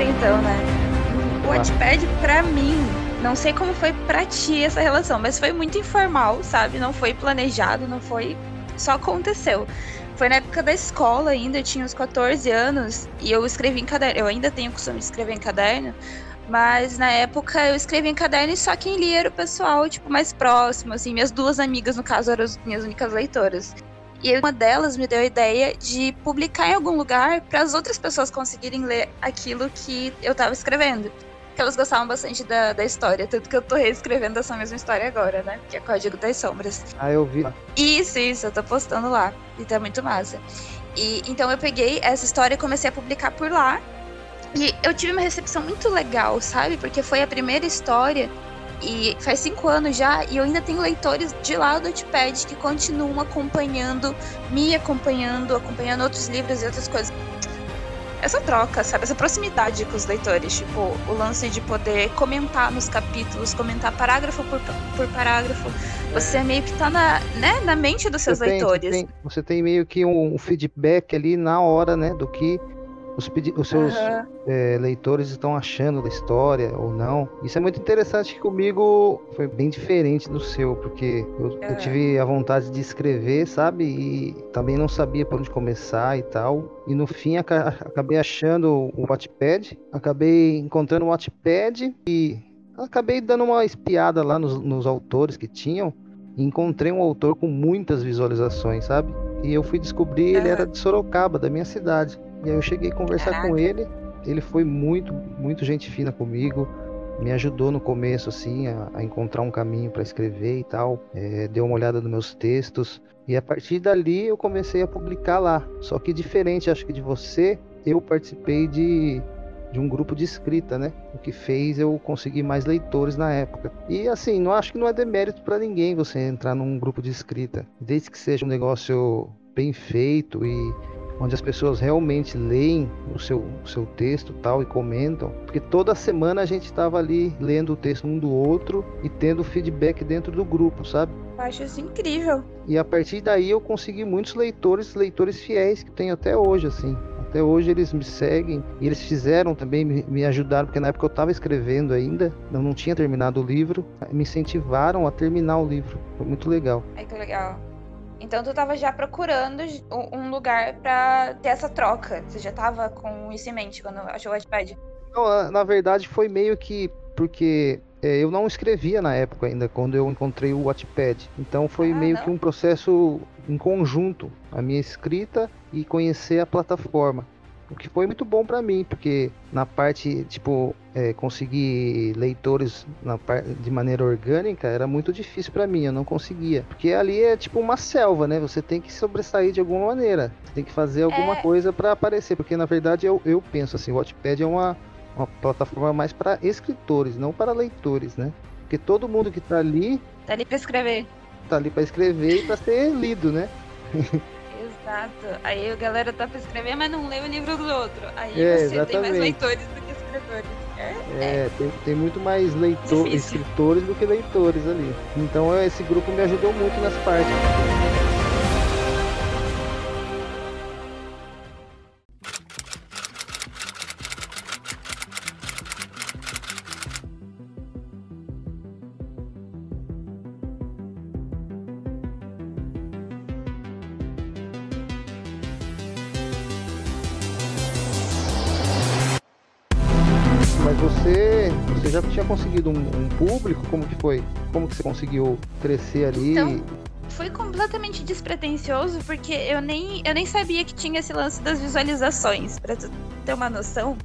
história, então, né? O Wattpad, pra mim, não sei como foi pra ti essa relação, mas foi muito informal, sabe? Não foi planejado, não foi. Só aconteceu. Foi na época da escola ainda, eu tinha uns 14 anos, e eu escrevi em caderno. Eu ainda tenho o costume de escrever em caderno, mas na época eu escrevi em caderno e só quem lia era o pessoal, tipo, mais próximo, assim. Minhas duas amigas, no caso, eram as minhas únicas leitoras. E uma delas me deu a ideia de publicar em algum lugar para as outras pessoas conseguirem ler aquilo que eu estava escrevendo. Que elas gostavam bastante da, da história, tanto que eu tô reescrevendo essa mesma história agora, né? Que é Código das Sombras. Ah, eu vi. Isso, isso, eu tô postando lá. E tá muito massa. E então eu peguei essa história e comecei a publicar por lá. E eu tive uma recepção muito legal, sabe? Porque foi a primeira história e faz cinco anos já, e eu ainda tenho leitores de lá do Notepad que continuam acompanhando, me acompanhando, acompanhando outros livros e outras coisas. Essa troca, sabe? Essa proximidade com os leitores, tipo, o lance de poder comentar nos capítulos, comentar parágrafo por, por parágrafo. Você é. meio que tá na, né, na mente dos seus você leitores. Tem, você tem meio que um feedback ali na hora, né, do que os, os seus uhum. é, leitores estão achando da história ou não. Isso é muito interessante que comigo foi bem diferente do seu, porque eu, uhum. eu, tive a vontade de escrever, sabe? E também não sabia por onde começar e tal. E no fim acabei achando o Wattpad, acabei encontrando o Wattpad e acabei dando uma espiada lá nos, nos autores que tinham. E encontrei um autor com muitas visualizações, sabe? E eu fui descobrir, ele era de Sorocaba, da minha cidade. E aí eu cheguei a conversar Caraca. com ele. Ele foi muito, muito gente fina comigo. Me ajudou no começo, assim, a, a encontrar um caminho para escrever e tal. É, deu uma olhada nos meus textos. E a partir dali eu comecei a publicar lá. Só que diferente, acho que de você, eu participei de, de um grupo de escrita, né? O que fez eu conseguir mais leitores na época. E assim, não acho que não é demérito para ninguém você entrar num grupo de escrita, desde que seja um negócio bem feito e onde as pessoas realmente leem o seu, o seu texto tal e comentam, porque toda semana a gente estava ali lendo o texto um do outro e tendo feedback dentro do grupo, sabe? Eu acho isso incrível. E a partir daí eu consegui muitos leitores, leitores fiéis que tenho até hoje, assim. Até hoje eles me seguem e eles fizeram também, me, me ajudaram, porque na época eu estava escrevendo ainda, eu não tinha terminado o livro, me incentivaram a terminar o livro. Foi muito legal. Ai, que legal. Então tu tava já procurando um lugar para ter essa troca. Você já tava com isso em mente quando achou o Wattpad? Não, na verdade foi meio que porque é, eu não escrevia na época ainda quando eu encontrei o Wattpad. Então foi ah, meio não? que um processo em conjunto, a minha escrita e conhecer a plataforma. O que foi muito bom para mim, porque na parte, tipo, é, conseguir leitores na de maneira orgânica era muito difícil para mim, eu não conseguia. Porque ali é tipo uma selva, né? Você tem que sobressair de alguma maneira. Você tem que fazer alguma é... coisa para aparecer. Porque na verdade eu, eu penso assim, o Wattpad é uma, uma plataforma mais para escritores, não para leitores, né? Porque todo mundo que tá ali. Tá ali pra escrever. Tá ali para escrever e para ser lido, né? Exato. Aí a galera tá pra escrever, mas não lê o livro do outro. Aí é, você exatamente. tem mais leitores do que escritores. É, é tem, tem, muito mais leitores, escritores do que leitores ali. Então esse grupo me ajudou muito nessa parte. Foi? Como que você conseguiu crescer ali? Então, foi completamente despretensioso, porque eu nem, eu nem sabia que tinha esse lance das visualizações. Pra tu ter uma noção,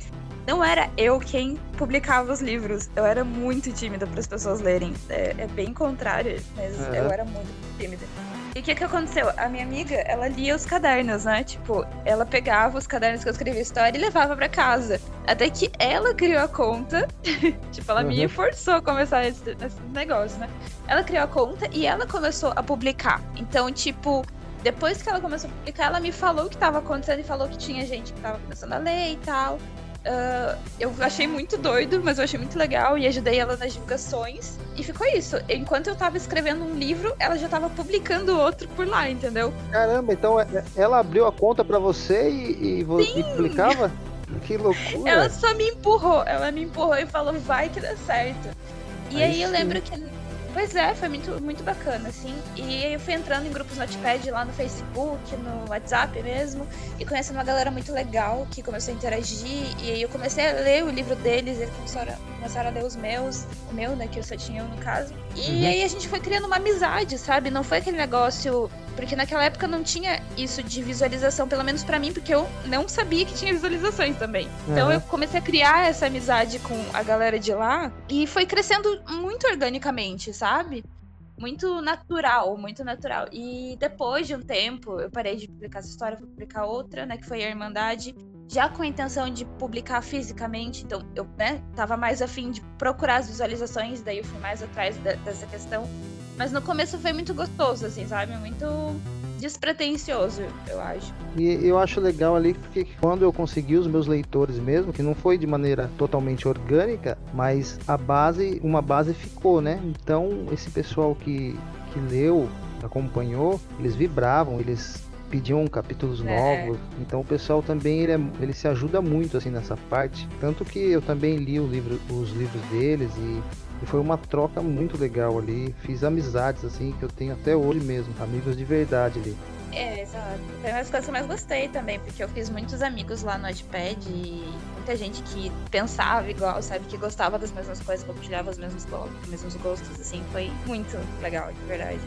não era eu quem publicava os livros. Eu era muito tímida para as pessoas lerem. É, é, bem contrário, mas é. eu era muito tímida. E o que que aconteceu? A minha amiga, ela lia os cadernos, né? Tipo, ela pegava os cadernos que eu escrevia história e levava para casa. Até que ela criou a conta. tipo, ela uhum. me forçou a começar esse, esse negócio, né? Ela criou a conta e ela começou a publicar. Então, tipo, depois que ela começou a publicar, ela me falou o que estava acontecendo e falou que tinha gente que estava começando a ler e tal. Uh, eu achei muito doido, mas eu achei muito legal e ajudei ela nas divulgações. E ficou isso. Enquanto eu tava escrevendo um livro, ela já tava publicando outro por lá, entendeu? Caramba, então é, é, ela abriu a conta para você e, e você publicava? Que loucura. Ela só me empurrou, ela me empurrou e falou, vai que dá certo. E aí, aí eu lembro que Pois é, foi muito, muito bacana, assim. E eu fui entrando em grupos Notepad lá no Facebook, no WhatsApp mesmo, e conhecendo uma galera muito legal que começou a interagir. E aí eu comecei a ler o livro deles, eles começaram, começaram a ler os meus, o meu, né, que eu só tinha um no caso. E uhum. aí a gente foi criando uma amizade, sabe? Não foi aquele negócio porque naquela época não tinha isso de visualização, pelo menos para mim, porque eu não sabia que tinha visualizações também. Então eu comecei a criar essa amizade com a galera de lá e foi crescendo muito organicamente, sabe? Muito natural, muito natural. E depois de um tempo, eu parei de publicar essa história, fui publicar outra, né, que foi a Irmandade, já com a intenção de publicar fisicamente, então eu, né, tava mais afim de procurar as visualizações, daí eu fui mais atrás de, dessa questão. Mas no começo foi muito gostoso, assim, sabe? Muito despretensioso, eu acho. E eu acho legal ali porque quando eu consegui os meus leitores mesmo, que não foi de maneira totalmente orgânica, mas a base, uma base ficou, né? Então esse pessoal que, que leu, acompanhou, eles vibravam, eles pediam capítulos é. novos. Então o pessoal também ele, é, ele se ajuda muito assim nessa parte. Tanto que eu também li livro, os livros deles e foi uma troca muito legal ali. Fiz amizades assim que eu tenho até hoje mesmo, amigos de verdade ali. É, exato. Foi uma das coisas que eu mais gostei também, porque eu fiz muitos amigos lá no Notepad e muita gente que pensava igual, sabe, que gostava das mesmas coisas, compartilhava os mesmos, os mesmos gostos, assim, foi muito legal, de verdade.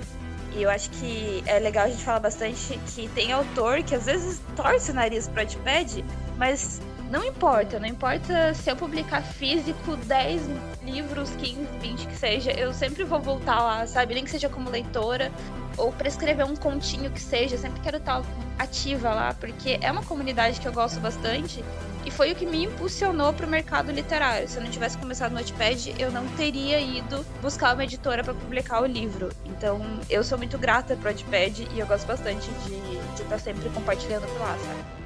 E eu acho que é legal a gente falar bastante que tem autor que às vezes torce o nariz pro Notepad, mas não importa, não importa se eu publicar físico 10 livros, 15, 20 que seja, eu sempre vou voltar lá, sabe? Nem que seja como leitora ou para escrever um continho que seja, sempre quero estar ativa lá, porque é uma comunidade que eu gosto bastante e foi o que me impulsionou para o mercado literário. Se eu não tivesse começado no Notepad, eu não teria ido buscar uma editora para publicar o livro. Então, eu sou muito grata pro Notepad e eu gosto bastante de estar sempre compartilhando por lá, sabe?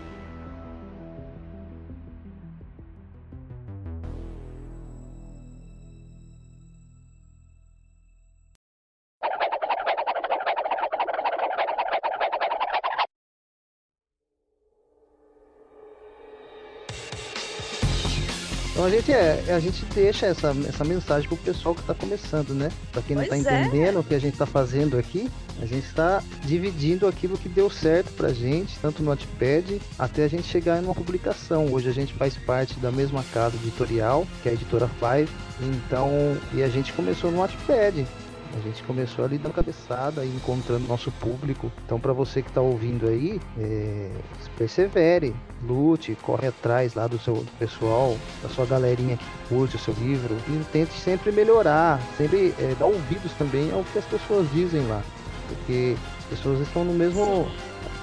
Gente é, a gente deixa essa, essa mensagem pro pessoal que tá começando, né? Pra quem não pois tá é. entendendo o que a gente tá fazendo aqui, a gente está dividindo aquilo que deu certo pra gente, tanto no Notepad, até a gente chegar em uma publicação. Hoje a gente faz parte da mesma casa editorial, que é a editora Five. Então, e a gente começou no Notepad. A gente começou ali dando cabeçada e encontrando nosso público. Então, para você que está ouvindo aí, é, persevere, lute, corre atrás lá do seu pessoal, da sua galerinha que curte o seu livro e tente sempre melhorar, sempre é, dar ouvidos também ao que as pessoas dizem lá, porque as pessoas estão no mesmo,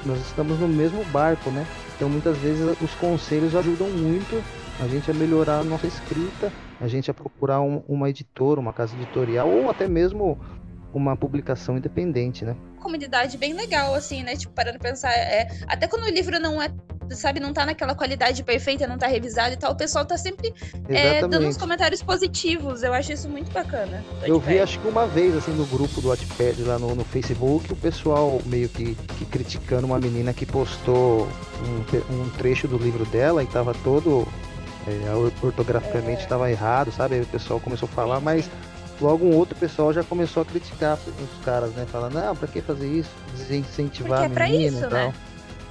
nós estamos no mesmo barco, né? Então, muitas vezes os conselhos ajudam muito a gente a melhorar a nossa escrita a gente a procurar um, uma editora, uma casa editorial ou até mesmo uma publicação independente, né? Comunidade bem legal, assim, né? Tipo, parando pra pensar, é, até quando o livro não é, sabe, não tá naquela qualidade perfeita, não tá revisado e tal, o pessoal tá sempre é, dando uns comentários positivos. Eu acho isso muito bacana. Eu vi, acho que uma vez, assim, no grupo do Wattpad lá no, no Facebook, o pessoal meio que, que criticando uma menina que postou um, um trecho do livro dela e tava todo é, ortograficamente estava é. errado, sabe? Aí o pessoal começou a falar, mas logo um outro pessoal já começou a criticar os caras, né? Falando, não, pra que fazer isso? Desincentivar Porque a menina é pra isso, e tal. Né?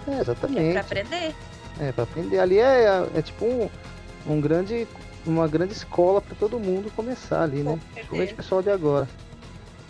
É, exatamente. É pra aprender. É, pra aprender. Ali é, é, é tipo um, um grande, uma grande escola para todo mundo começar ali, né? Principalmente o pessoal de agora.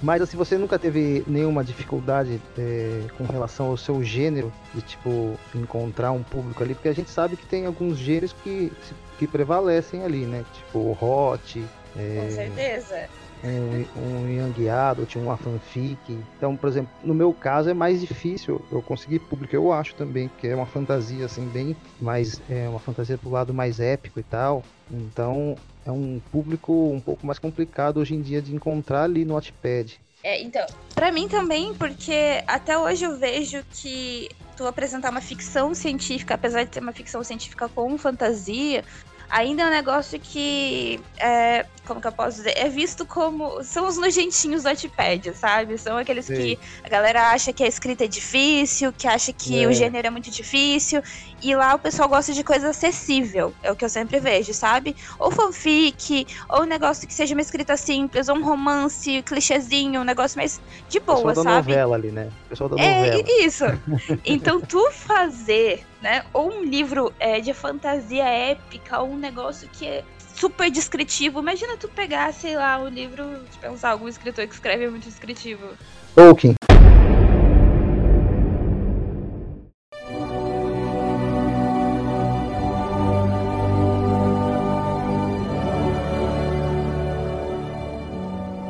Mas assim, você nunca teve nenhuma dificuldade é, com relação ao seu gênero, de tipo, encontrar um público ali? Porque a gente sabe que tem alguns gêneros que, que prevalecem ali, né? Tipo, hot. É, com certeza. Um, um young adult, uma fanfic. Então, por exemplo, no meu caso é mais difícil eu conseguir público, eu acho também, porque é uma fantasia assim, bem mais. É uma fantasia pro lado mais épico e tal. Então, é um público um pouco mais complicado hoje em dia de encontrar ali no Wattpad. É, então, para mim também, porque até hoje eu vejo que tu apresentar uma ficção científica, apesar de ter uma ficção científica com fantasia, ainda é um negócio que é, como que eu posso dizer? É visto como. São os nojentinhos do Wattpad, sabe? São aqueles Sim. que a galera acha que a escrita é difícil, que acha que é. o gênero é muito difícil. E lá o pessoal gosta de coisa acessível. É o que eu sempre vejo, sabe? Ou fanfic, ou um negócio que seja uma escrita simples, ou um romance, clichêzinho, um negócio mais de boa, pessoal sabe? Da novela ali, né? Pessoal da é, novela. Isso. então tu fazer, né? Ou um livro é, de fantasia épica, ou um negócio que é super descritivo. Imagina tu pegar, sei lá, um livro, de pensar algum escritor que escreve muito descritivo. Tolkien.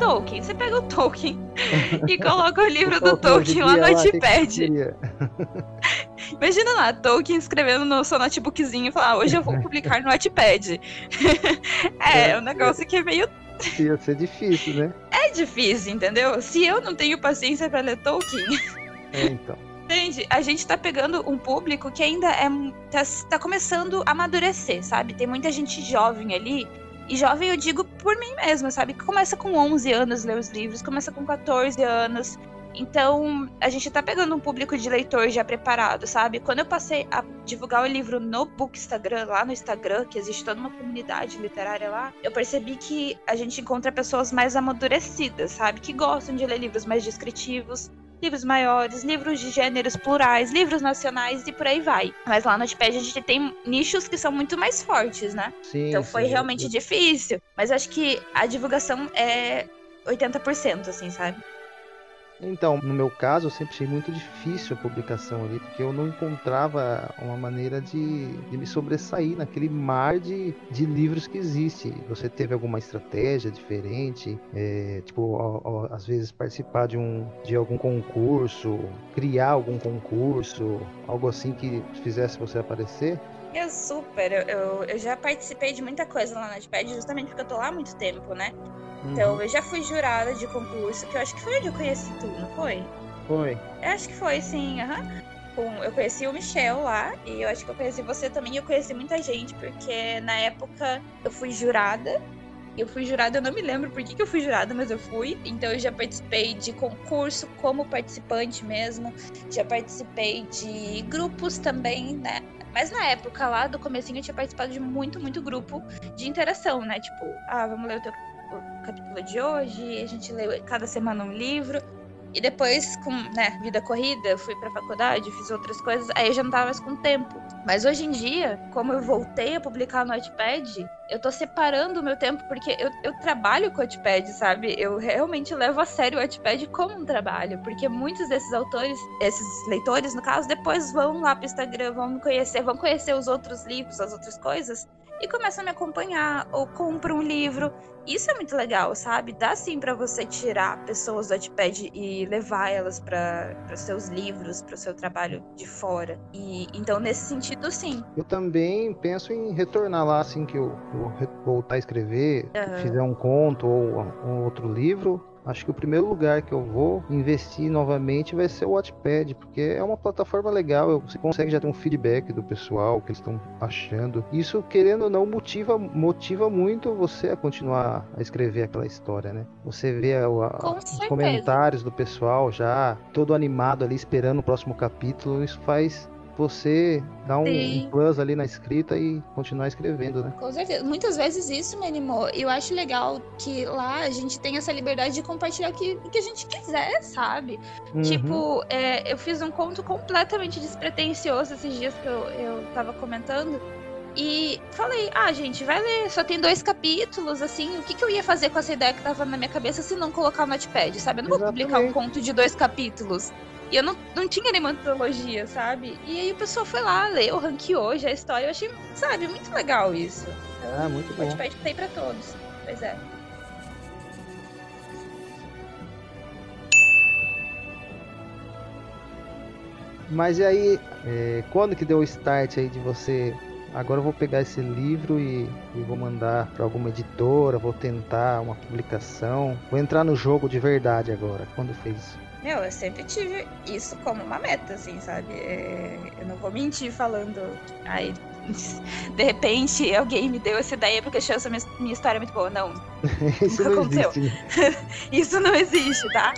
Tolkien. Você pega o Tolkien e coloca o livro do Tolkien lá no Notepad. Imagina lá, Tolkien escrevendo no seu notebookzinho e falar, ah, hoje eu vou publicar no Notepad. é, é um negócio que é meio. Ia ser difícil, né? É difícil, entendeu? Se eu não tenho paciência para ler Tolkien. É, então. Entende? A gente tá pegando um público que ainda é tá, tá começando a amadurecer, sabe? Tem muita gente jovem ali e jovem eu digo por mim mesma, sabe? Que começa com 11 anos ler os livros, começa com 14 anos. Então, a gente tá pegando um público de leitor já preparado, sabe? Quando eu passei a divulgar o livro no Book Instagram, lá no Instagram, que existe toda uma comunidade literária lá, eu percebi que a gente encontra pessoas mais amadurecidas, sabe? Que gostam de ler livros mais descritivos, livros maiores, livros de gêneros plurais, livros nacionais e por aí vai. Mas lá no Notepad a gente tem nichos que são muito mais fortes, né? Sim, então foi sim, realmente sim. difícil. Mas acho que a divulgação é 80%, assim, sabe? Então, no meu caso, eu sempre achei muito difícil a publicação ali, porque eu não encontrava uma maneira de, de me sobressair naquele mar de, de livros que existe. Você teve alguma estratégia diferente? É, tipo, ó, ó, às vezes participar de, um, de algum concurso, criar algum concurso, algo assim que fizesse você aparecer? Eu super, eu, eu, eu já participei de muita coisa lá na Notepad, justamente porque eu tô lá há muito tempo, né? Então, uhum. eu já fui jurada de concurso, que eu acho que foi onde eu conheci tu, não foi? Foi. Eu acho que foi, sim, aham. Uhum. Eu conheci o Michel lá, e eu acho que eu conheci você também, e eu conheci muita gente, porque na época eu fui jurada, eu fui jurada, eu não me lembro por que, que eu fui jurada, mas eu fui. Então eu já participei de concurso como participante mesmo. Já participei de grupos também, né? Mas na época lá do comecinho eu tinha participado de muito, muito grupo de interação, né? Tipo, ah, vamos ler o teu capítulo de hoje, a gente lê cada semana um livro. E depois, com né, vida corrida, fui pra faculdade, fiz outras coisas, aí eu já não tava mais com tempo. Mas hoje em dia, como eu voltei a publicar no Notepad, eu tô separando o meu tempo, porque eu, eu trabalho com o Notepad, sabe? Eu realmente levo a sério o Notepad como um trabalho, porque muitos desses autores, esses leitores, no caso, depois vão lá pro Instagram, vão me conhecer, vão conhecer os outros livros, as outras coisas, e começam a me acompanhar, ou compram um livro. Isso é muito legal, sabe? Dá sim para você tirar pessoas do Wattpad e levar elas para seus livros, para o seu trabalho de fora. E então nesse sentido, sim. Eu também penso em retornar lá assim que eu, eu voltar a escrever, uhum. fizer um conto ou um outro livro, Acho que o primeiro lugar que eu vou investir novamente vai ser o Wattpad, porque é uma plataforma legal, você consegue já ter um feedback do pessoal, o que eles estão achando. Isso, querendo ou não, motiva, motiva muito você a continuar a escrever aquela história, né? Você vê a, a, os comentários do pessoal já todo animado ali esperando o próximo capítulo, isso faz você dar um, um, plus ali na escrita e continuar escrevendo, né? Com certeza. Muitas vezes isso me animou. Eu acho legal que lá a gente tem essa liberdade de compartilhar o que, o que a gente quiser, sabe? Uhum. Tipo, é, eu fiz um conto completamente despretensioso esses dias que eu, eu tava comentando. E falei, ah, gente, vai ler, só tem dois capítulos, assim, o que, que eu ia fazer com essa ideia que tava na minha cabeça se não colocar no Notepad, sabe? Eu não Exatamente. vou publicar um conto de dois capítulos. E eu não, não tinha nenhuma antologia, sabe? E aí o pessoal foi lá, leu, ranqueou já a história. Eu achei, sabe, muito legal isso. Então, ah, muito bom. O Wattpad tem pra todos. Pois é. Mas e aí, é, quando que deu o start aí de você? Agora eu vou pegar esse livro e, e vou mandar para alguma editora, vou tentar uma publicação, vou entrar no jogo de verdade agora. Quando fez isso? Meu, eu sempre tive isso como uma meta, assim, sabe? É, eu não vou mentir falando. Ai, de repente alguém me deu essa ideia porque achou essa minha, minha história muito boa. Não. isso não aconteceu. isso não existe, tá?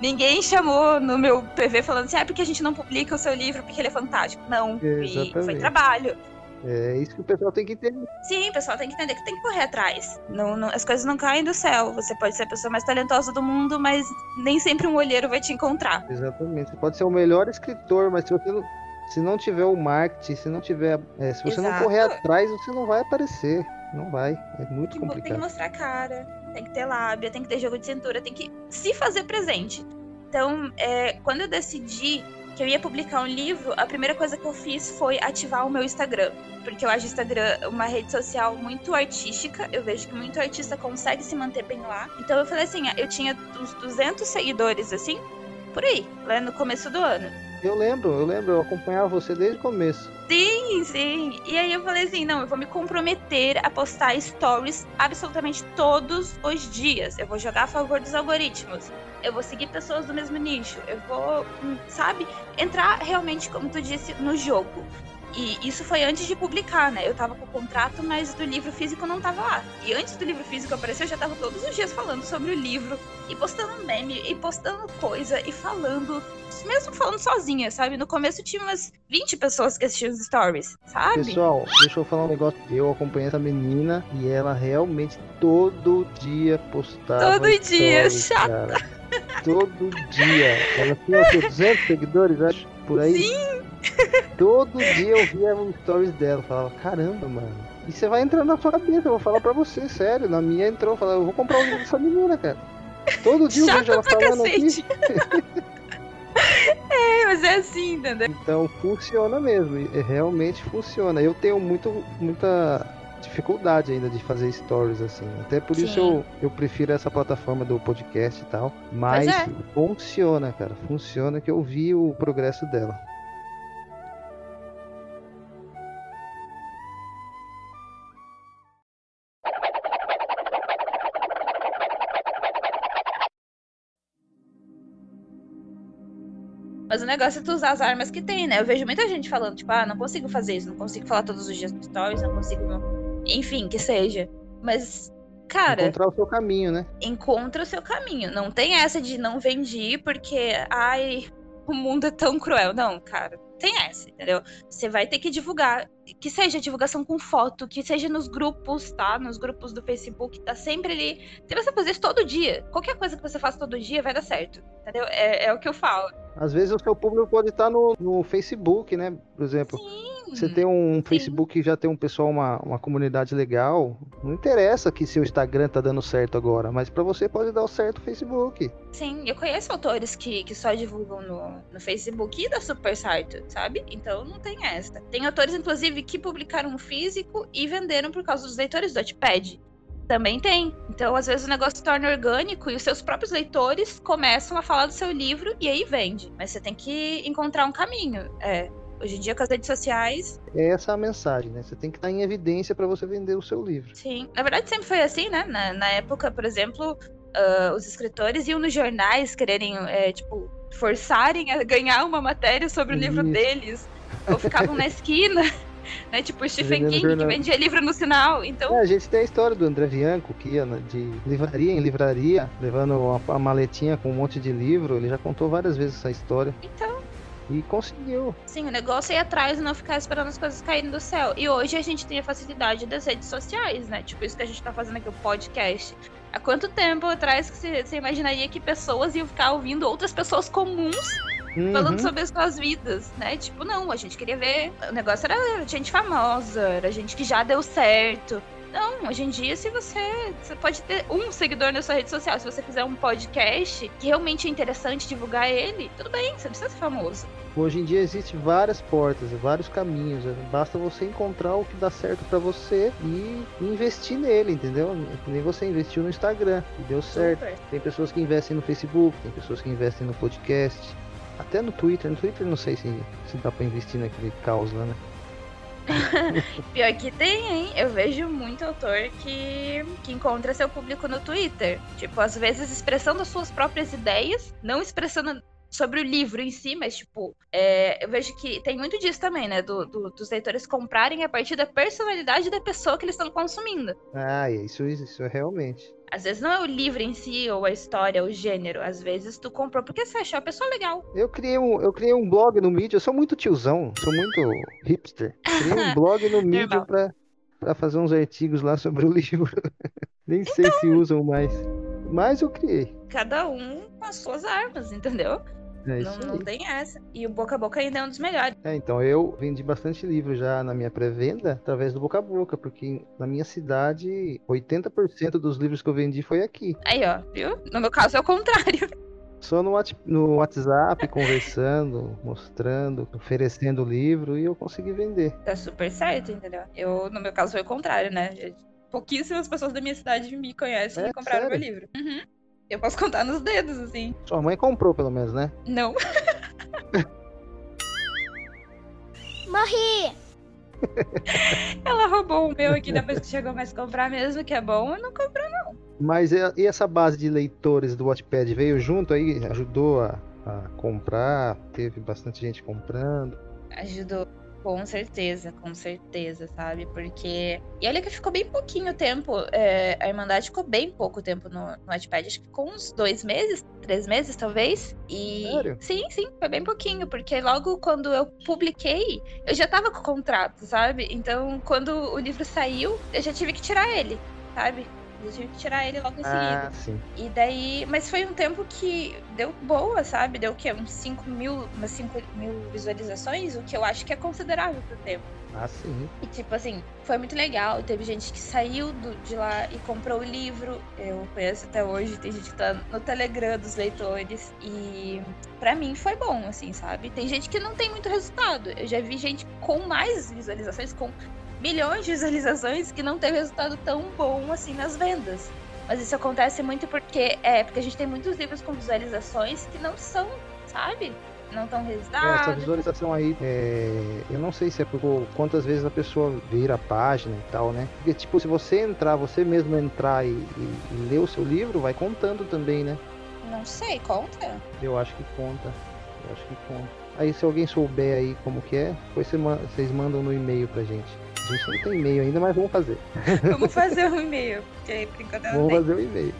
Ninguém chamou no meu PV falando assim, ah, porque a gente não publica o seu livro porque ele é fantástico. Não, foi trabalho. É isso que o pessoal tem que entender. Sim, o pessoal tem que entender que tem que correr atrás. Não, não, as coisas não caem do céu. Você pode ser a pessoa mais talentosa do mundo, mas nem sempre um olheiro vai te encontrar. Exatamente. Você pode ser o melhor escritor, mas se você não, se não tiver o marketing, se não tiver. É, se você Exato. não correr atrás, você não vai aparecer. Não vai. É muito tem, complicado. Tem que mostrar cara, tem que ter lábia, tem que ter jogo de cintura, tem que se fazer presente. Então, é, quando eu decidi que eu ia publicar um livro, a primeira coisa que eu fiz foi ativar o meu Instagram. Porque eu acho o Instagram uma rede social muito artística. Eu vejo que muito artista consegue se manter bem lá. Então eu falei assim: eu tinha uns 200 seguidores, assim, por aí, lá no começo do ano. Eu lembro, eu lembro, eu acompanhava você desde o começo. Sim, sim. E aí eu falei assim: não, eu vou me comprometer a postar stories absolutamente todos os dias. Eu vou jogar a favor dos algoritmos eu vou seguir pessoas do mesmo nicho, eu vou, hum, sabe, entrar realmente, como tu disse, no jogo. E isso foi antes de publicar, né? Eu tava com o contrato, mas do livro físico não tava lá. E antes do livro físico aparecer, eu já tava todos os dias falando sobre o livro, e postando meme, e postando coisa, e falando, mesmo falando sozinha, sabe? No começo tinha umas 20 pessoas que assistiam os stories, sabe? Pessoal, deixa eu falar um negócio. Eu acompanhei essa menina e ela realmente todo dia postava. Todo stories, dia, chata. Cara. Todo dia. Ela tinha o quê? 200 seguidores, acho? Por aí? Sim! Todo dia eu via os stories dela. Falava, caramba, mano. E você vai entrando na sua cabeça, eu vou falar pra você, sério. Na minha entrou, falava, eu vou comprar um livro dessa menina, cara. Todo dia eu vejo ela falando cacete. aqui. É, mas é assim, entendeu? Então funciona mesmo, realmente funciona. Eu tenho muito, muita dificuldade ainda de fazer stories assim. Até por Sim. isso eu, eu prefiro essa plataforma do podcast e tal. Mas é. funciona, cara. Funciona que eu vi o progresso dela. Mas o negócio é tu usar as armas que tem, né? Eu vejo muita gente falando, tipo, ah, não consigo fazer isso, não consigo falar todos os dias no stories, não consigo enfim, que seja. Mas, cara. Encontrar o seu caminho, né? Encontra o seu caminho. Não tem essa de não vendi porque, ai, o mundo é tão cruel. Não, cara. Tem essa, entendeu? Você vai ter que divulgar. Que seja divulgação com foto, que seja nos grupos, tá? Nos grupos do Facebook, tá sempre ali. Se você fazer isso todo dia, qualquer coisa que você faça todo dia vai dar certo, entendeu? É, é o que eu falo. Às vezes o seu público pode estar no, no Facebook, né? Por exemplo. Sim você tem um Sim. Facebook que já tem um pessoal, uma, uma comunidade legal. Não interessa que seu Instagram tá dando certo agora, mas para você pode dar o certo o Facebook. Sim, eu conheço autores que, que só divulgam no, no Facebook e dá super certo, sabe? Então não tem essa. Tem autores, inclusive, que publicaram um físico e venderam por causa dos leitores do Wattpad. Também tem. Então, às vezes, o negócio se torna orgânico e os seus próprios leitores começam a falar do seu livro e aí vende. Mas você tem que encontrar um caminho. É, Hoje em dia, com as redes sociais. É essa a mensagem, né? Você tem que estar em evidência para você vender o seu livro. Sim. Na verdade, sempre foi assim, né? Na, na época, por exemplo, uh, os escritores iam nos jornais quererem, é, tipo, forçarem a ganhar uma matéria sobre o Isso. livro deles. Ou ficavam na esquina. Né? Tipo o Stephen King, que vendia livro no sinal. Então... É, a gente tem a história do André Bianco, que ia de livraria em livraria, levando a maletinha com um monte de livro. Ele já contou várias vezes essa história. Então, e conseguiu. Sim, o negócio é ir atrás e não ficar esperando as coisas caírem do céu. E hoje a gente tem a facilidade das redes sociais, né? Tipo isso que a gente tá fazendo aqui, o podcast. Há quanto tempo atrás que você, imaginaria que pessoas iam ficar ouvindo outras pessoas comuns Uhum. falando sobre as suas vidas, né? Tipo, não, a gente queria ver. O negócio era gente famosa, era gente que já deu certo. Não, hoje em dia, se você. Você pode ter um seguidor na sua rede social. Se você fizer um podcast que realmente é interessante divulgar ele, tudo bem, você precisa ser famoso. Hoje em dia existem várias portas, vários caminhos. Né? Basta você encontrar o que dá certo para você e investir nele, entendeu? Nem você investiu no Instagram e deu certo. Super. Tem pessoas que investem no Facebook, tem pessoas que investem no podcast, até no Twitter. No Twitter não sei se, se dá para investir naquele caos lá, né? Pior que tem, hein? Eu vejo muito autor que, que encontra seu público no Twitter. Tipo, às vezes expressando as suas próprias ideias, não expressando sobre o livro em si, mas, tipo, é, eu vejo que tem muito disso também, né? Do, do, dos leitores comprarem a partir da personalidade da pessoa que eles estão consumindo. Ah, isso, isso é realmente. Às vezes não é o livro em si, ou a história, ou o gênero. Às vezes tu comprou porque você achou a pessoa legal. Eu criei um, eu criei um blog no Medium, eu sou muito tiozão, sou muito hipster. Criei um blog no Medium pra, pra fazer uns artigos lá sobre o livro. Nem então... sei se usam mais. Mas eu criei. Cada um com as suas armas, entendeu? É não, não, tem essa. E o boca a boca ainda é um dos melhores. É, então eu vendi bastante livro já na minha pré-venda através do boca a boca, porque na minha cidade 80% dos livros que eu vendi foi aqui. Aí, ó, viu? No meu caso é o contrário. Só no, no WhatsApp, conversando, mostrando, oferecendo o livro e eu consegui vender. Tá super certo, entendeu? Eu, no meu caso, foi o contrário, né? Pouquíssimas pessoas da minha cidade me conhecem é, e compraram sério? meu livro. Uhum. Eu posso contar nos dedos, assim. Sua mãe comprou, pelo menos, né? Não. Morri! Ela roubou o meu aqui depois que chegou mais comprar mesmo, que é bom, e não comprou, não. Mas e essa base de leitores do Wattpad veio junto aí? Ajudou a, a comprar? Teve bastante gente comprando? Ajudou. Com certeza, com certeza, sabe? Porque. E olha que ficou bem pouquinho tempo. É, a Irmandade ficou bem pouco tempo no, no Wattpad. Acho que com uns dois meses, três meses, talvez. E. Sério? Sim, sim, foi bem pouquinho. Porque logo quando eu publiquei, eu já tava com o contrato, sabe? Então, quando o livro saiu, eu já tive que tirar ele, sabe? Eu tive que tirar ele logo em ah, seguida. Sim. E daí. Mas foi um tempo que deu boa, sabe? Deu o quê? Uns 5 mil, umas 5 mil visualizações, o que eu acho que é considerável pro tempo. Ah, sim. E tipo assim, foi muito legal. Teve gente que saiu do, de lá e comprou o livro. Eu conheço até hoje, tem gente que tá no Telegram dos leitores. E para mim foi bom, assim, sabe? Tem gente que não tem muito resultado. Eu já vi gente com mais visualizações, com milhões de visualizações que não teve resultado tão bom assim nas vendas. Mas isso acontece muito porque é porque a gente tem muitos livros com visualizações que não são, sabe? Não estão registrados. É, essa visualização aí, é... eu não sei se é por quantas vezes a pessoa vira a página e tal, né? Porque, tipo, se você entrar, você mesmo entrar e, e, e ler o seu livro, vai contando também, né? Não sei, conta? Eu acho que conta. Eu acho que conta. Aí, se alguém souber aí como que é, depois vocês mandam no e-mail pra gente. A gente não tem e-mail ainda, mas vamos fazer. Vamos fazer um e-mail, porque por enquanto Vamos tem. fazer um e-mail.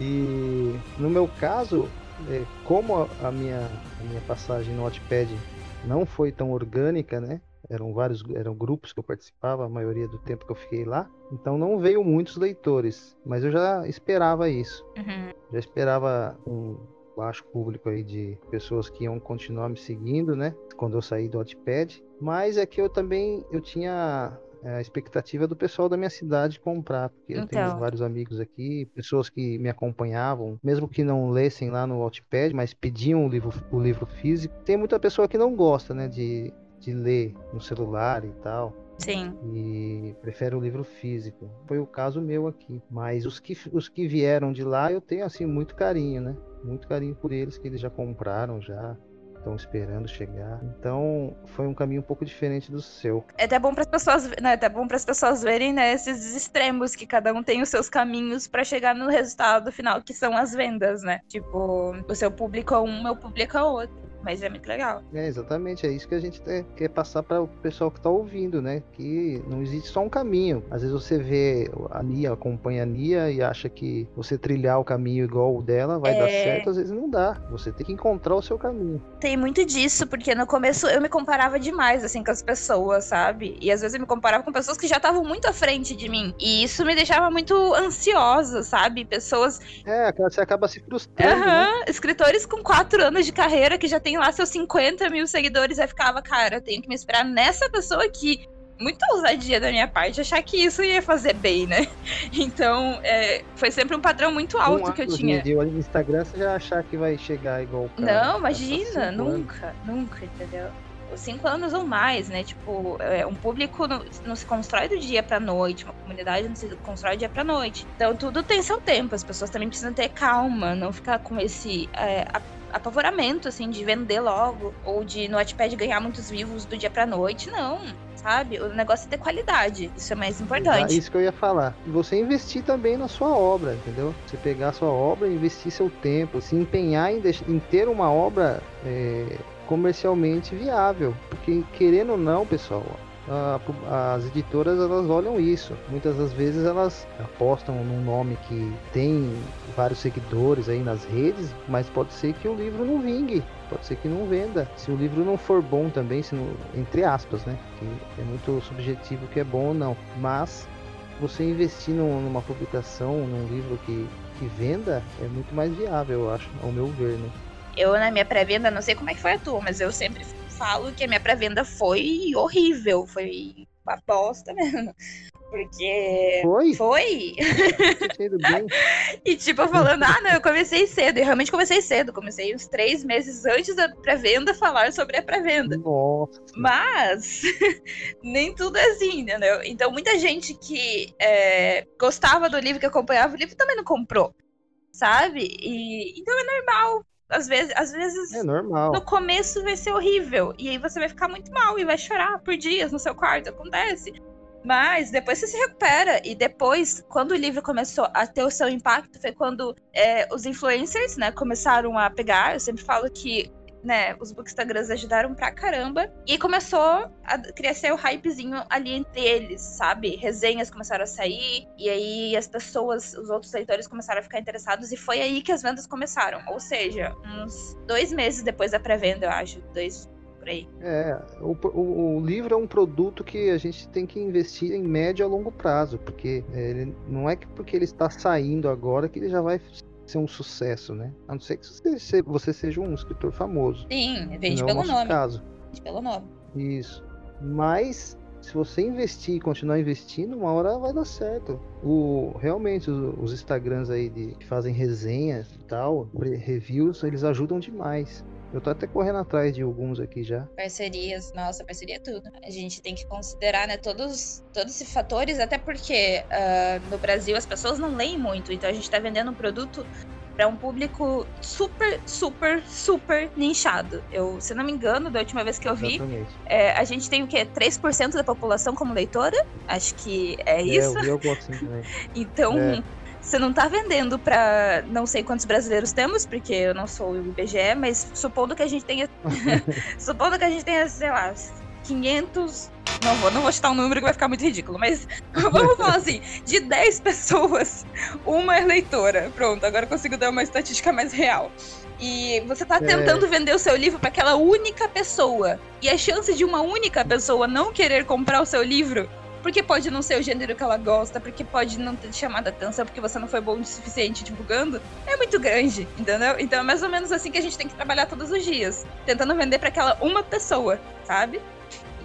E no meu caso, é, como a minha, a minha passagem no Wattpad não foi tão orgânica, né? Eram vários eram grupos que eu participava, a maioria do tempo que eu fiquei lá. Então não veio muitos leitores, mas eu já esperava isso. Uhum. Já esperava um baixo público aí de pessoas que iam continuar me seguindo, né? Quando eu saí do Wattpad. Mas é que eu também eu tinha a expectativa do pessoal da minha cidade comprar, porque então. eu tenho então. vários amigos aqui, pessoas que me acompanhavam, mesmo que não lessem lá no Wattpad, mas pediam o livro, o livro físico. Tem muita pessoa que não gosta, né, de, de ler no celular e tal. Sim. E prefere o livro físico. Foi o caso meu aqui. Mas os que, os que vieram de lá eu tenho assim muito carinho, né? Muito carinho por eles que eles já compraram já estão esperando chegar. Então, foi um caminho um pouco diferente do seu. É até bom para as pessoas, né? É até bom para as pessoas verem, né, esses extremos que cada um tem os seus caminhos para chegar no resultado final, que são as vendas, né? Tipo, o seu público é um, meu público é outro. Mas é muito legal. É, exatamente. É isso que a gente quer passar para o pessoal que está ouvindo, né? Que não existe só um caminho. Às vezes você vê a Nia, acompanha a Nia e acha que você trilhar o caminho igual o dela vai é... dar certo. Às vezes não dá. Você tem que encontrar o seu caminho. Tem muito disso, porque no começo eu me comparava demais, assim, com as pessoas, sabe? E às vezes eu me comparava com pessoas que já estavam muito à frente de mim. E isso me deixava muito ansiosa, sabe? Pessoas. É, você acaba se frustrando. Uhum. Né? Escritores com quatro anos de carreira que já tem tem lá seus 50 mil seguidores, aí ficava, cara, eu tenho que me esperar nessa pessoa aqui. Muita ousadia da minha parte achar que isso ia fazer bem, né? Então, é, foi sempre um padrão muito alto um que eu tinha. De no Instagram você já achar que vai chegar igual o cara. Não, imagina, nunca, anos. nunca, entendeu? cinco anos ou mais, né? Tipo, é, um público não, não, se constrói do dia pra noite, uma comunidade não se constrói do dia pra noite. Então tudo tem seu tempo, as pessoas também precisam ter calma, não ficar com esse. É, apavoramento, assim, de vender logo, ou de no Wattpad ganhar muitos vivos do dia pra noite. Não, sabe? O negócio é ter qualidade. Isso é mais importante. É isso que eu ia falar. Você investir também na sua obra, entendeu? Você pegar a sua obra, investir seu tempo, se empenhar em, em ter uma obra é, comercialmente viável. Porque, querendo ou não, pessoal, as editoras elas olham isso. Muitas das vezes elas apostam num nome que tem vários seguidores aí nas redes, mas pode ser que o livro não vingue, pode ser que não venda. Se o livro não for bom também, se não, entre aspas, né? Que é muito subjetivo que é bom ou não. Mas você investir numa publicação, num livro que, que venda, é muito mais viável, eu acho, ao meu ver, né? Eu, na minha pré-venda, não sei como é que foi a tua, mas eu sempre falo que a minha pré-venda foi horrível, foi uma bosta mesmo. Porque. Foi? Foi. e tipo, falando, ah, não, eu comecei cedo. E realmente comecei cedo. Comecei uns três meses antes da pré-venda falar sobre a pré-venda. Mas nem tudo é assim, entendeu? Então muita gente que é, gostava do livro, que acompanhava o livro, também não comprou. Sabe? E então é normal às vezes, às vezes é normal. no começo vai ser horrível. E aí você vai ficar muito mal e vai chorar por dias no seu quarto. Acontece. Mas depois você se recupera. E depois, quando o livro começou a ter o seu impacto, foi quando é, os influencers, né, começaram a pegar. Eu sempre falo que né, os bookstagrams ajudaram pra caramba. E começou a crescer o hypezinho ali entre eles, sabe? Resenhas começaram a sair, e aí as pessoas, os outros leitores começaram a ficar interessados, e foi aí que as vendas começaram. Ou seja, uns dois meses depois da pré-venda, eu acho. Dois. É, o, o, o, livro é um produto que a gente tem que investir em médio a longo prazo, porque ele, não é que porque ele está saindo agora que ele já vai ser um sucesso, né? A não ser que você seja um escritor famoso. Sim, vende é pelo nome. Caso. Vende pelo nome. Isso. Mas se você investir e continuar investindo, uma hora vai dar certo. O, realmente, os, os Instagrams aí de, que fazem resenhas e tal, reviews, eles ajudam demais. Eu tô até correndo atrás de alguns aqui já. Parcerias, nossa, parceria é tudo. A gente tem que considerar, né, todos, todos esses fatores, até porque uh, no Brasil as pessoas não leem muito, então a gente tá vendendo um produto para um público super, super, super nichado. Eu, se não me engano, da última vez que eu vi, é, a gente tem o quê? 3% da população como leitora? Acho que é, é isso. Eu vi assim também. então, é. Você não tá vendendo para não sei quantos brasileiros temos, porque eu não sou o IBGE, mas supondo que a gente tenha. supondo que a gente tenha, sei lá, 500. Não vou, não vou citar um número que vai ficar muito ridículo, mas vamos falar assim: de 10 pessoas, uma é leitora. Pronto, agora consigo dar uma estatística mais real. E você tá é. tentando é. vender o seu livro para aquela única pessoa. E a chance de uma única pessoa não querer comprar o seu livro porque pode não ser o gênero que ela gosta, porque pode não ter chamado a atenção, porque você não foi bom o suficiente divulgando, é muito grande, entendeu? Então é mais ou menos assim que a gente tem que trabalhar todos os dias, tentando vender para aquela uma pessoa, sabe?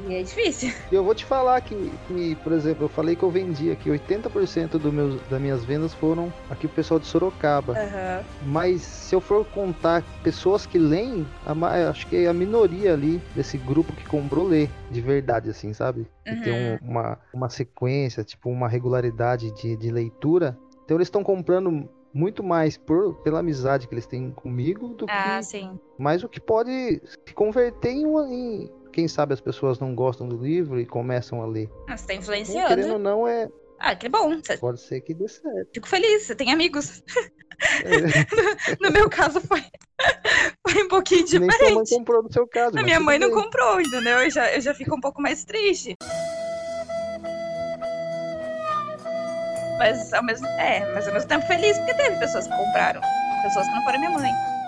E é difícil. Eu vou te falar que, que, por exemplo, eu falei que eu vendi aqui 80% do meus, das minhas vendas foram aqui o pessoal de Sorocaba. Uhum. Mas se eu for contar pessoas que leem, a, acho que é a minoria ali desse grupo que comprou lê, de verdade, assim, sabe? Que uhum. tem um, uma, uma sequência, tipo, uma regularidade de, de leitura. Então eles estão comprando muito mais por, pela amizade que eles têm comigo do ah, que sim. mais o que pode se converter em, em, quem sabe as pessoas não gostam do livro e começam a ler. Ah, você tá influenciando. querendo ou não, é. Ah, que bom. Pode ser que dê certo. Fico feliz, você tem amigos. É. no, no, meu caso foi, foi um pouquinho diferente. Nem sua mãe comprou no seu caso. A minha mãe não comprou, entendeu? Eu já, eu já fico um pouco mais triste. Mas ao mesmo, é, mas ao mesmo tempo feliz, porque teve pessoas que compraram. Pessoas que não foram minha mãe.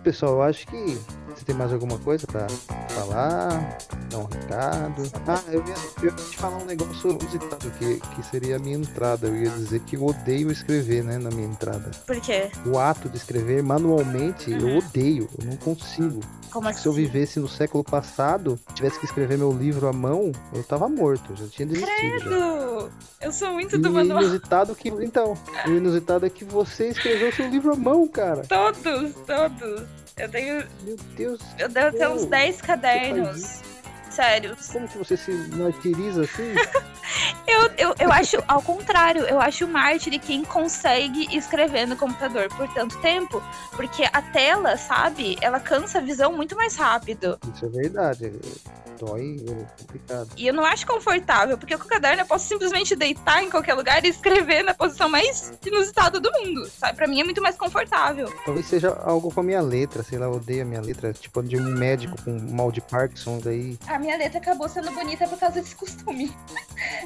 Isso, pessoal. Eu acho que você tem mais alguma coisa para falar? Dar um recado? Ah, eu ia, eu ia te falar um negócio inusitado que, que seria a minha entrada. Eu ia dizer que eu odeio escrever, né, na minha entrada. Por quê? O ato de escrever manualmente, uhum. eu odeio. Eu não consigo. Como assim? Se eu vivesse no século passado, tivesse que escrever meu livro à mão, eu tava morto, já tinha desistido. Credo! Eu sou muito do manual. inusitado que. Então, o inusitado é que você escreveu seu livro à mão, cara. Todos, todos. Eu tenho. Meu Deus. Eu devo ter uns 10 cadernos. Sério. Como que você se martiriza assim? Eu, eu, eu acho, ao contrário, eu acho mártir quem consegue escrever no computador por tanto tempo. Porque a tela, sabe, ela cansa a visão muito mais rápido. Isso é verdade dói, é complicado. E eu não acho confortável, porque com o caderno eu posso simplesmente deitar em qualquer lugar e escrever na posição mais inusitada do mundo, sabe? Pra mim é muito mais confortável. Talvez seja algo com a minha letra, sei lá, eu odeio a minha letra, tipo de um médico com mal de Parkinson, daí... A minha letra acabou sendo bonita por causa desse costume.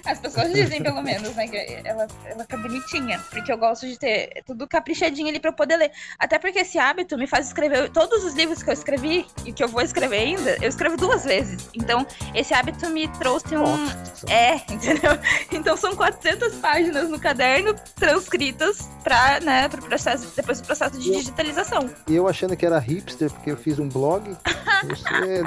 As pessoas dizem, pelo menos, né, que ela, ela fica bonitinha, porque eu gosto de ter tudo caprichadinho ali pra eu poder ler. Até porque esse hábito me faz escrever todos os livros que eu escrevi e que eu vou escrever ainda, eu escrevo duas vezes. Então, esse hábito me trouxe um. Nossa. É, entendeu? Então, são 400 páginas no caderno transcritas para, né, pro processo, depois do processo de digitalização. E eu achando que era hipster, porque eu fiz um blog.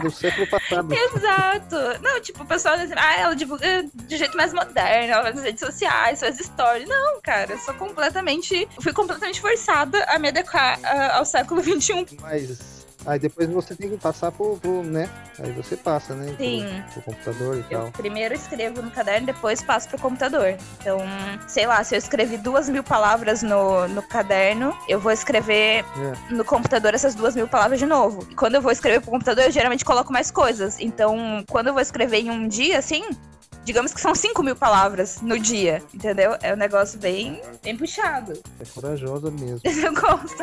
Do século passado. Exato. Não, tipo, o pessoal diz, ah, ela divulga de jeito mais moderno, ela nas redes sociais, faz stories. Não, cara, eu sou completamente. Fui completamente forçada a me adequar uh, ao século XXI. Mas Aí depois você tem que passar por, por né? Aí você passa, né? Sim. Pro, pro computador e eu tal. Primeiro escrevo no caderno, depois passo pro computador. Então, sei lá, se eu escrevi duas mil palavras no, no caderno, eu vou escrever é. no computador essas duas mil palavras de novo. E quando eu vou escrever pro computador, eu geralmente coloco mais coisas. Então, quando eu vou escrever em um dia, assim, digamos que são 5 mil palavras no dia, entendeu? É um negócio bem, bem puxado. É corajosa mesmo. Eu gosto.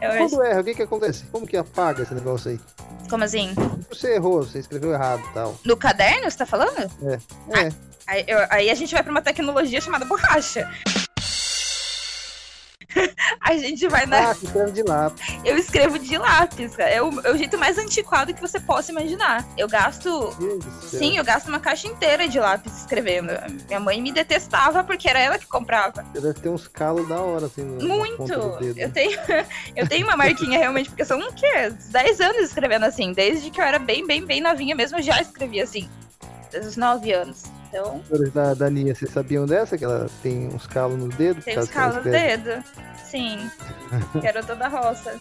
Eu Quando acho... erra, o que que acontece? Como que apaga esse negócio aí? Como assim? Você errou, você escreveu errado e tal. No caderno, você tá falando? É. É. Ah, aí, eu, aí a gente vai pra uma tecnologia chamada borracha. a gente vai na. Ah, você escreve de lápis. Eu escrevo de lápis, cara. É o, é o jeito mais antiquado que você possa imaginar. Eu gasto. Sim, eu gasto uma caixa inteira de lápis escrevendo. Minha mãe me detestava porque era ela que comprava. Você deve ter uns calos da hora, assim. No, Muito! Eu tenho, eu tenho uma marquinha realmente, porque são o quê? 10 anos escrevendo assim. Desde que eu era bem, bem, bem novinha mesmo, eu já escrevia assim. Desde os 9 anos. Então. Da, da Nia, vocês sabiam dessa? Que ela tem uns calos nos dedos? Tem uns calos no dedo. Sim. Garota da roça.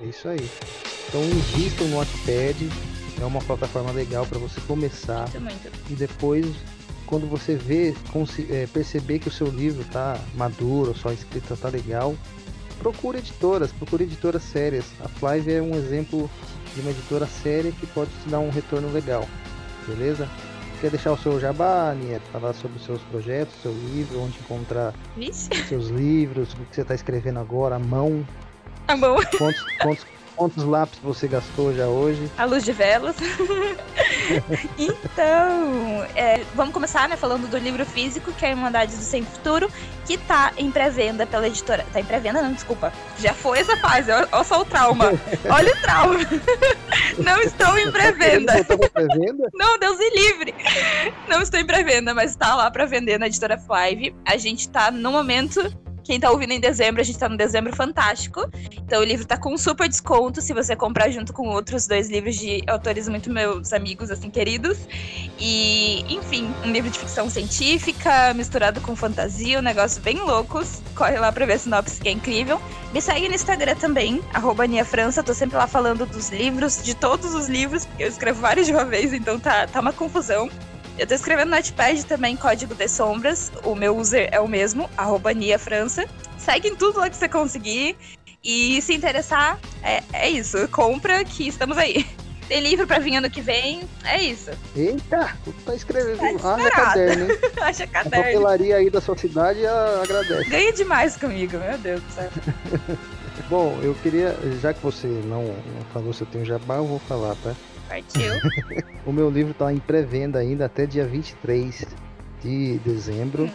É isso aí. Então invistam no Wattpad, é uma plataforma legal para você começar. Muito, muito. E depois quando você vê, é, perceber que o seu livro está maduro, sua escrita está legal, procure editoras, procure editoras sérias. A Flive é um exemplo de uma editora séria que pode te dar um retorno legal, beleza? Quer deixar o seu jabá, Nieto? Falar sobre os seus projetos, seu livro, onde encontrar Vixe. seus livros, o que você está escrevendo agora, a mão. A mão. Quantos, quantos, Quantos lápis você gastou já hoje? A luz de velas. então, é, vamos começar, né, falando do livro físico, que é Irmandades do Sem Futuro, que tá em pré-venda pela editora. Tá em pré-venda, não, desculpa. Já foi essa fase, olha só o trauma. Olha o trauma. não estou em pré-venda. Pré não, Deus me livre. Não estou em pré-venda, mas tá lá para vender na editora Five. A gente tá no momento quem tá ouvindo em dezembro, a gente tá no dezembro fantástico. Então o livro tá com um super desconto se você comprar junto com outros dois livros de autores muito meus amigos, assim, queridos. E, enfim, um livro de ficção científica misturado com fantasia, um negócio bem loucos. Corre lá pra ver a sinopse que é incrível. Me segue no Instagram também, arroba França. Tô sempre lá falando dos livros, de todos os livros, porque eu escrevo vários de uma vez, então tá, tá uma confusão. Eu tô escrevendo no Notepad também, código de sombras. O meu user é o mesmo, arroba Nia França. Segue em tudo lá que você conseguir. E se interessar, é, é isso. Compra que estamos aí. Tem livro pra vir ano que vem. É isso. Eita, tu tá escrevendo. Tá Haja caderno, hein? Haja caderno. A papelaria aí da sua cidade agradece. Ganha demais comigo, meu Deus do céu. Bom, eu queria, já que você não, não falou se eu tenho jabá, eu vou falar, tá? Partiu. o meu livro tá em pré-venda ainda até dia 23 de dezembro. Hum.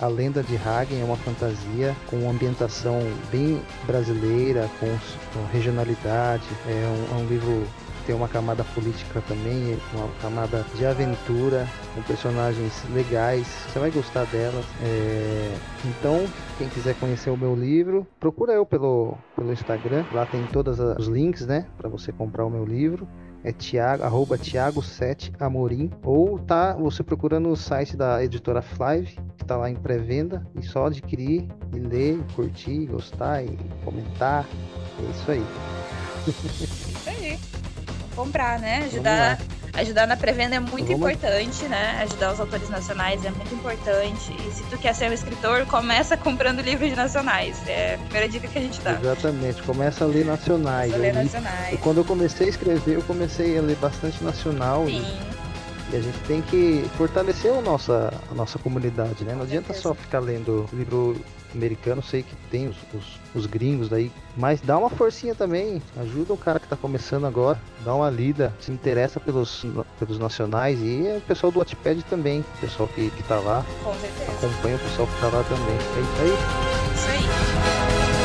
A Lenda de Hagen é uma fantasia com uma ambientação bem brasileira, com, com regionalidade. É um, é um livro tem uma camada política também, uma camada de aventura, com personagens legais, você vai gostar delas. É... Então, quem quiser conhecer o meu livro, procura eu pelo, pelo Instagram, lá tem todos os links, né, para você comprar o meu livro é Thiago, arroba Thiago7Amorim, ou tá você procura no site da editora Flive, que tá lá em pré-venda, e só adquirir e ler, curtir, gostar e comentar. É isso aí. Isso aí. Comprar, né? Ajudar ajudar na pré-venda é muito Vamos. importante, né? Ajudar os autores nacionais é muito importante. E se tu quer ser um escritor, começa comprando livros nacionais. É a primeira dica que a gente dá. Exatamente, começa a ler nacionais. Começa a ler nacionais. quando eu comecei a escrever, eu comecei a ler bastante nacional. Sim. E, e a gente tem que fortalecer a nossa, a nossa comunidade, né? Não adianta só ficar lendo livro americano, sei que tem os, os, os, gringos daí, mas dá uma forcinha também, ajuda o cara que tá começando agora, dá uma lida, se interessa pelos, pelos nacionais e o pessoal do Wattpad também, o pessoal que, que tá lá, acompanha o pessoal que tá lá também. É isso aí. Isso aí.